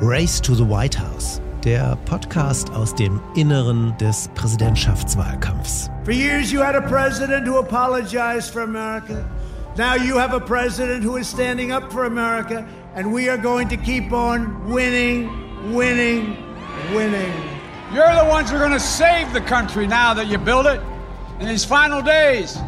Race to the White House, der Podcast aus dem Inneren des Präsidentschaftswahlkampfs. For years you had a president who apologized for America. Now you have a president who is standing up for America and we are going to keep on winning, winning, winning. You're the ones who are going to save the country now that you build it. In these final days,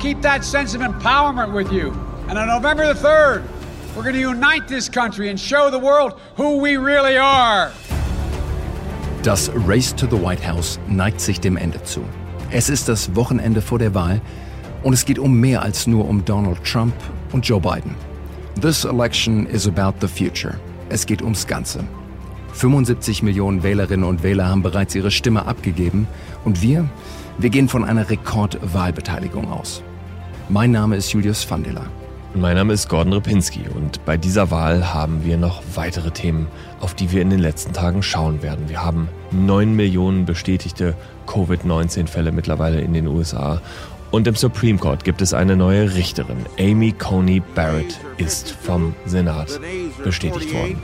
keep that sense of empowerment with you. And on November the 3rd, we're going to unite this country and show the world who we really are. Das Race to the White House neigt sich dem Ende zu. Es ist das Wochenende vor der Wahl und es geht um mehr als nur um Donald Trump und Joe Biden. This election is about the future. Es geht ums Ganze. 75 Millionen Wählerinnen und Wähler haben bereits ihre Stimme abgegeben und wir, wir gehen von einer Rekordwahlbeteiligung aus. Mein Name ist Julius Vandela. Mein Name ist Gordon Ripinski und bei dieser Wahl haben wir noch weitere Themen, auf die wir in den letzten Tagen schauen werden. Wir haben 9 Millionen bestätigte Covid-19-Fälle mittlerweile in den USA und im Supreme Court gibt es eine neue Richterin. Amy Coney Barrett ist vom Senat bestätigt worden.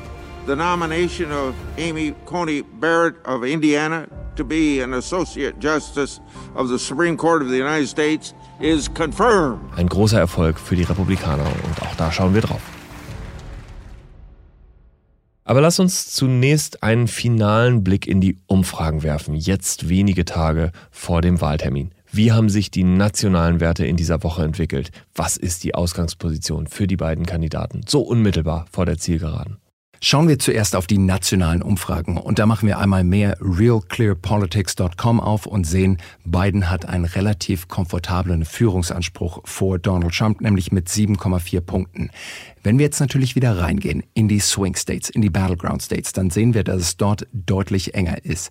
The nomination of Amy Coney Barrett of Indiana to be an Associate Justice of the Supreme Court of the United States is confirmed. Ein großer Erfolg für die Republikaner und auch da schauen wir drauf. Aber lass uns zunächst einen finalen Blick in die Umfragen werfen, jetzt wenige Tage vor dem Wahltermin. Wie haben sich die nationalen Werte in dieser Woche entwickelt? Was ist die Ausgangsposition für die beiden Kandidaten so unmittelbar vor der Zielgeraden? Schauen wir zuerst auf die nationalen Umfragen und da machen wir einmal mehr realclearpolitics.com auf und sehen, Biden hat einen relativ komfortablen Führungsanspruch vor Donald Trump, nämlich mit 7,4 Punkten. Wenn wir jetzt natürlich wieder reingehen in die Swing States, in die Battleground States, dann sehen wir, dass es dort deutlich enger ist.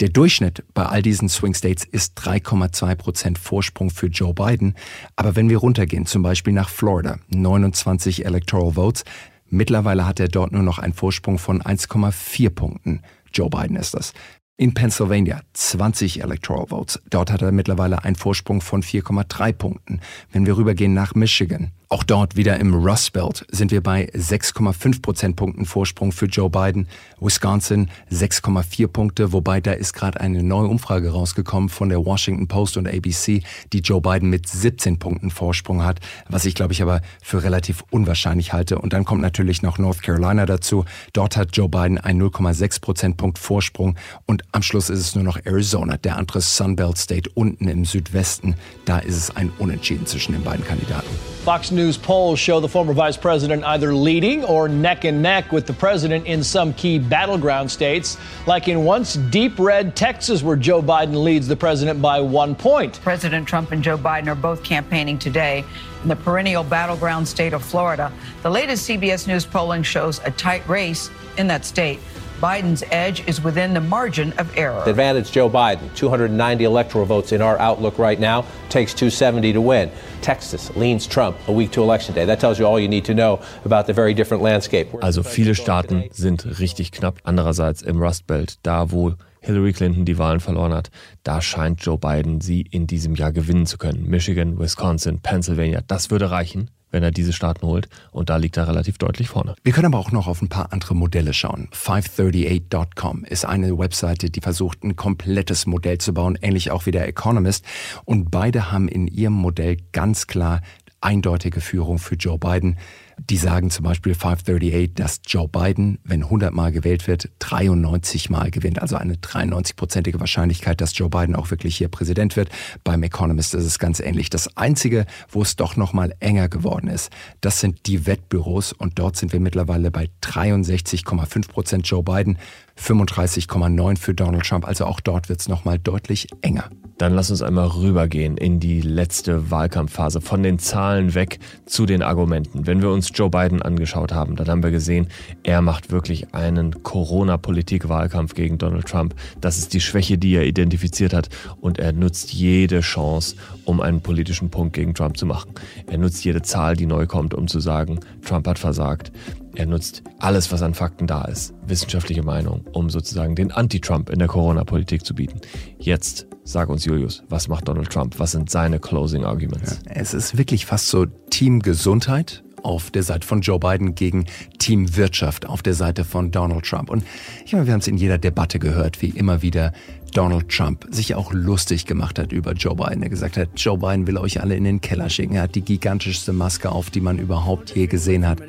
Der Durchschnitt bei all diesen Swing States ist 3,2 Prozent Vorsprung für Joe Biden. Aber wenn wir runtergehen, zum Beispiel nach Florida, 29 Electoral Votes, Mittlerweile hat er dort nur noch einen Vorsprung von 1,4 Punkten. Joe Biden ist das. In Pennsylvania 20 Electoral Votes. Dort hat er mittlerweile einen Vorsprung von 4,3 Punkten. Wenn wir rübergehen nach Michigan, auch dort wieder im Rust Belt sind wir bei 6,5 Prozentpunkten Vorsprung für Joe Biden. Wisconsin 6,4 Punkte, wobei da ist gerade eine neue Umfrage rausgekommen von der Washington Post und ABC, die Joe Biden mit 17 Punkten Vorsprung hat, was ich glaube ich aber für relativ unwahrscheinlich halte. Und dann kommt natürlich noch North Carolina dazu. Dort hat Joe Biden einen 0,6 Prozentpunkt Vorsprung und am Schluss ist es nur noch Arizona, der andere Sunbelt State unten im Südwesten. Da ist es ein Unentschieden zwischen den beiden Kandidaten. Fox News polls show the former vice president either leading or neck and neck with the president in some key battleground states, like in once deep red Texas, where Joe Biden leads the president by one point. President Trump and Joe Biden are both campaigning today in the perennial battleground state of Florida. The latest CBS News polling shows a tight race in that state. Biden's edge is within the margin of error. The advantage Joe Biden, 290 electoral votes in our outlook right now, takes 270 to win. Texas leans Trump a week to election day. That tells you all you need to know about the very different landscape. Also viele Staaten sind richtig knapp. Andererseits im Rust Belt, da wo Hillary Clinton die Wahlen verloren hat, da scheint Joe Biden sie in diesem Jahr gewinnen zu können. Michigan, Wisconsin, Pennsylvania, das würde reichen wenn er diese Staaten holt. Und da liegt er relativ deutlich vorne. Wir können aber auch noch auf ein paar andere Modelle schauen. 538.com ist eine Webseite, die versucht, ein komplettes Modell zu bauen, ähnlich auch wie der Economist. Und beide haben in ihrem Modell ganz klar eindeutige Führung für Joe Biden. Die sagen zum Beispiel 538, dass Joe Biden, wenn 100 Mal gewählt wird, 93 Mal gewinnt. Also eine 93-prozentige Wahrscheinlichkeit, dass Joe Biden auch wirklich hier Präsident wird. Beim Economist ist es ganz ähnlich. Das Einzige, wo es doch noch mal enger geworden ist, das sind die Wettbüros. Und dort sind wir mittlerweile bei 63,5 Prozent Joe Biden, 35,9 für Donald Trump. Also auch dort wird es noch mal deutlich enger. Dann lass uns einmal rübergehen in die letzte Wahlkampfphase, von den Zahlen weg zu den Argumenten. Wenn wir uns Joe Biden angeschaut haben, dann haben wir gesehen, er macht wirklich einen Corona-Politik-Wahlkampf gegen Donald Trump. Das ist die Schwäche, die er identifiziert hat und er nutzt jede Chance, um einen politischen Punkt gegen Trump zu machen. Er nutzt jede Zahl, die neu kommt, um zu sagen, Trump hat versagt. Er nutzt alles, was an Fakten da ist, wissenschaftliche Meinung, um sozusagen den Anti-Trump in der Corona-Politik zu bieten. Jetzt Sag uns, Julius, was macht Donald Trump? Was sind seine Closing Arguments? Ja, es ist wirklich fast so Team Gesundheit auf der Seite von Joe Biden gegen Team Wirtschaft auf der Seite von Donald Trump. Und ich meine, wir haben es in jeder Debatte gehört, wie immer wieder Donald Trump sich auch lustig gemacht hat über Joe Biden. Er gesagt hat, Joe Biden will euch alle in den Keller schicken. Er hat die gigantischste Maske auf, die man überhaupt je gesehen hat.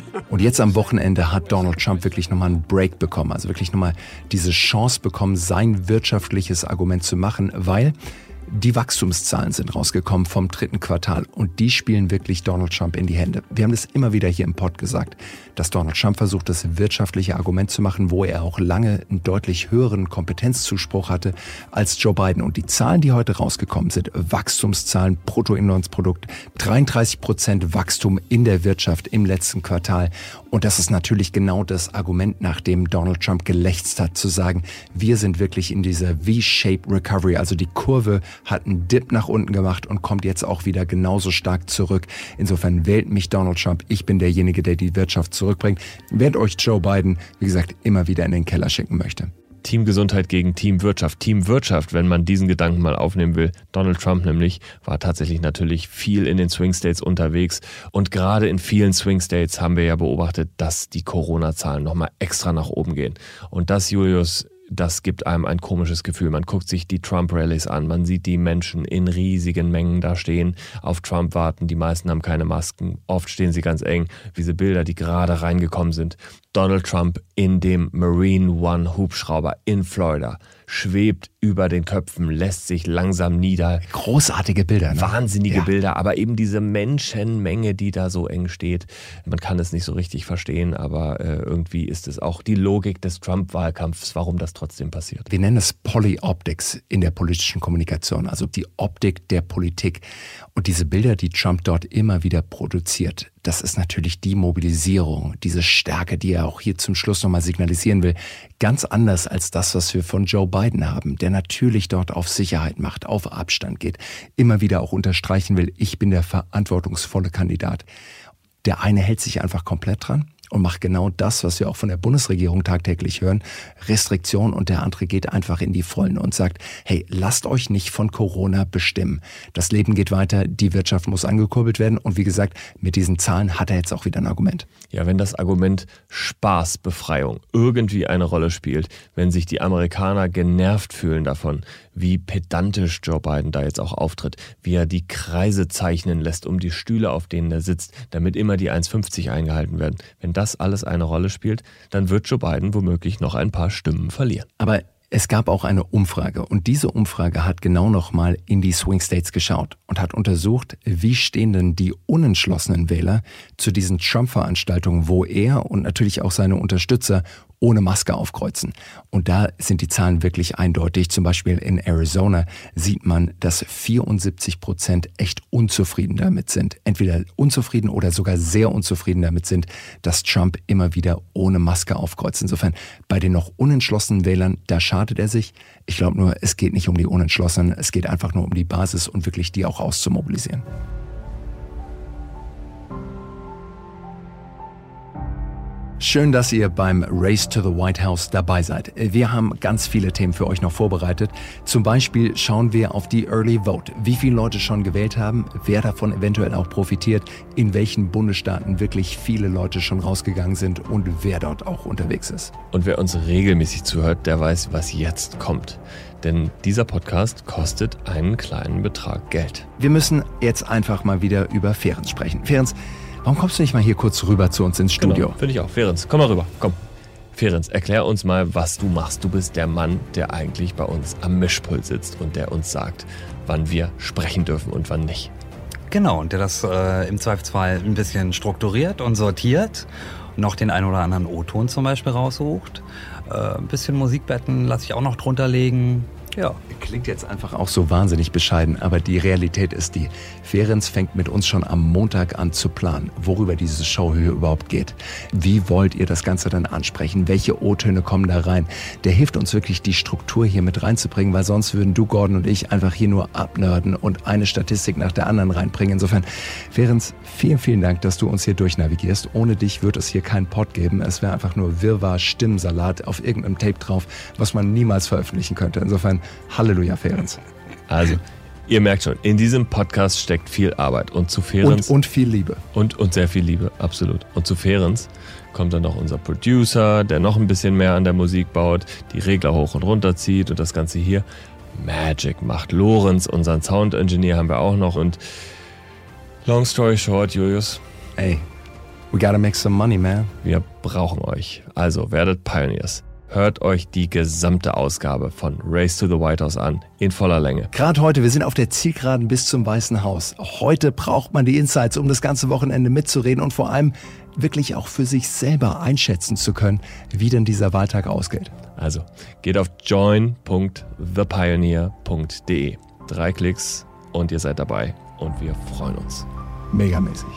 Und jetzt am Wochenende hat Donald Trump wirklich nochmal einen Break bekommen. Also wirklich nochmal diese Chance bekommen, sein wirtschaftliches Argument zu machen, weil die Wachstumszahlen sind rausgekommen vom dritten Quartal und die spielen wirklich Donald Trump in die Hände. Wir haben das immer wieder hier im Pod gesagt, dass Donald Trump versucht, das wirtschaftliche Argument zu machen, wo er auch lange einen deutlich höheren Kompetenzzuspruch hatte als Joe Biden. Und die Zahlen, die heute rausgekommen sind, Wachstumszahlen, Bruttoinlandsprodukt, 33 Prozent Wachstum in der Wirtschaft im letzten Quartal. Und das ist natürlich genau das Argument, nach dem Donald Trump gelächzt hat, zu sagen, wir sind wirklich in dieser V-Shape Recovery, also die Kurve hat einen Dip nach unten gemacht und kommt jetzt auch wieder genauso stark zurück. Insofern wählt mich Donald Trump. Ich bin derjenige, der die Wirtschaft zurückbringt, während euch Joe Biden, wie gesagt, immer wieder in den Keller schicken möchte. Teamgesundheit gegen Teamwirtschaft. Teamwirtschaft, wenn man diesen Gedanken mal aufnehmen will. Donald Trump nämlich war tatsächlich natürlich viel in den Swing States unterwegs und gerade in vielen Swing States haben wir ja beobachtet, dass die Corona-Zahlen nochmal extra nach oben gehen. Und das, Julius, das gibt einem ein komisches Gefühl. Man guckt sich die Trump-Rallies an, man sieht die Menschen in riesigen Mengen da stehen, auf Trump warten, die meisten haben keine Masken, oft stehen sie ganz eng, diese Bilder, die gerade reingekommen sind. Donald Trump in dem Marine One Hubschrauber in Florida schwebt über den Köpfen, lässt sich langsam nieder. Großartige Bilder. Ne? Wahnsinnige ja. Bilder, aber eben diese Menschenmenge, die da so eng steht. Man kann es nicht so richtig verstehen, aber äh, irgendwie ist es auch die Logik des Trump-Wahlkampfs, warum das trotzdem passiert. Wir nennen es Polyoptics in der politischen Kommunikation, also die Optik der Politik. Und diese Bilder, die Trump dort immer wieder produziert, das ist natürlich die Mobilisierung, diese Stärke, die er auch hier zum Schluss nochmal signalisieren will. Ganz anders als das, was wir von Joe Biden haben, der natürlich dort auf Sicherheit macht, auf Abstand geht, immer wieder auch unterstreichen will, ich bin der verantwortungsvolle Kandidat. Der eine hält sich einfach komplett dran und macht genau das, was wir auch von der Bundesregierung tagtäglich hören, Restriktion und der andere geht einfach in die Vollen und sagt, hey, lasst euch nicht von Corona bestimmen. Das Leben geht weiter, die Wirtschaft muss angekurbelt werden und wie gesagt, mit diesen Zahlen hat er jetzt auch wieder ein Argument. Ja, wenn das Argument Spaßbefreiung irgendwie eine Rolle spielt, wenn sich die Amerikaner genervt fühlen davon, wie pedantisch Joe Biden da jetzt auch auftritt, wie er die Kreise zeichnen lässt um die Stühle, auf denen er sitzt, damit immer die 1,50 eingehalten werden. Wenn das alles eine Rolle spielt, dann wird Joe Biden womöglich noch ein paar Stimmen verlieren. Aber es gab auch eine Umfrage und diese Umfrage hat genau nochmal in die Swing States geschaut und hat untersucht, wie stehen denn die unentschlossenen Wähler zu diesen Trump-Veranstaltungen, wo er und natürlich auch seine Unterstützer ohne Maske aufkreuzen. Und da sind die Zahlen wirklich eindeutig. Zum Beispiel in Arizona sieht man, dass 74 Prozent echt unzufrieden damit sind. Entweder unzufrieden oder sogar sehr unzufrieden damit sind, dass Trump immer wieder ohne Maske aufkreuzt. Insofern bei den noch unentschlossenen Wählern, da schadet er sich. Ich glaube nur, es geht nicht um die Unentschlossenen, es geht einfach nur um die Basis und wirklich die auch auszumobilisieren. Schön, dass ihr beim Race to the White House dabei seid. Wir haben ganz viele Themen für euch noch vorbereitet. Zum Beispiel schauen wir auf die Early Vote. Wie viele Leute schon gewählt haben, wer davon eventuell auch profitiert, in welchen Bundesstaaten wirklich viele Leute schon rausgegangen sind und wer dort auch unterwegs ist. Und wer uns regelmäßig zuhört, der weiß, was jetzt kommt. Denn dieser Podcast kostet einen kleinen Betrag Geld. Wir müssen jetzt einfach mal wieder über Ferenc sprechen. Ferenc, Warum kommst du nicht mal hier kurz rüber zu uns ins genau, Studio? Genau, Finde ich auch. Ferenc, komm mal rüber. Komm. Ferenc, erklär uns mal, was du machst. Du bist der Mann, der eigentlich bei uns am Mischpult sitzt und der uns sagt, wann wir sprechen dürfen und wann nicht. Genau, und der das äh, im Zweifelsfall ein bisschen strukturiert und sortiert, noch den einen oder anderen O-Ton zum Beispiel raussucht. Äh, ein bisschen Musikbetten lasse ich auch noch drunter legen. Ja. Klingt jetzt einfach auch so wahnsinnig bescheiden, aber die Realität ist die. Ferenc fängt mit uns schon am Montag an zu planen, worüber diese Show hier überhaupt geht. Wie wollt ihr das Ganze dann ansprechen? Welche O-Töne kommen da rein? Der hilft uns wirklich, die Struktur hier mit reinzubringen, weil sonst würden du, Gordon und ich einfach hier nur abnörden und eine Statistik nach der anderen reinbringen. Insofern, Ferenc, vielen, vielen Dank, dass du uns hier durchnavigierst. Ohne dich wird es hier keinen Pod geben. Es wäre einfach nur Wirrwarr, Stimmsalat auf irgendeinem Tape drauf, was man niemals veröffentlichen könnte. Insofern Halleluja, Ferenc. Also, Ihr merkt schon, in diesem Podcast steckt viel Arbeit und zu Ferenz. Und, und viel Liebe. Und, und sehr viel Liebe, absolut. Und zu Ferenz kommt dann noch unser Producer, der noch ein bisschen mehr an der Musik baut, die Regler hoch und runter zieht und das Ganze hier Magic macht. Lorenz, unseren Sound Engineer, haben wir auch noch. Und long story short, Julius. Ey, we gotta make some money, man. Wir brauchen euch. Also werdet Pioneers. Hört euch die gesamte Ausgabe von Race to the White House an, in voller Länge. Gerade heute, wir sind auf der Zielgeraden bis zum Weißen Haus. Heute braucht man die Insights, um das ganze Wochenende mitzureden und vor allem wirklich auch für sich selber einschätzen zu können, wie denn dieser Wahltag ausgeht. Also geht auf join.thepioneer.de. Drei Klicks und ihr seid dabei und wir freuen uns. Megamäßig.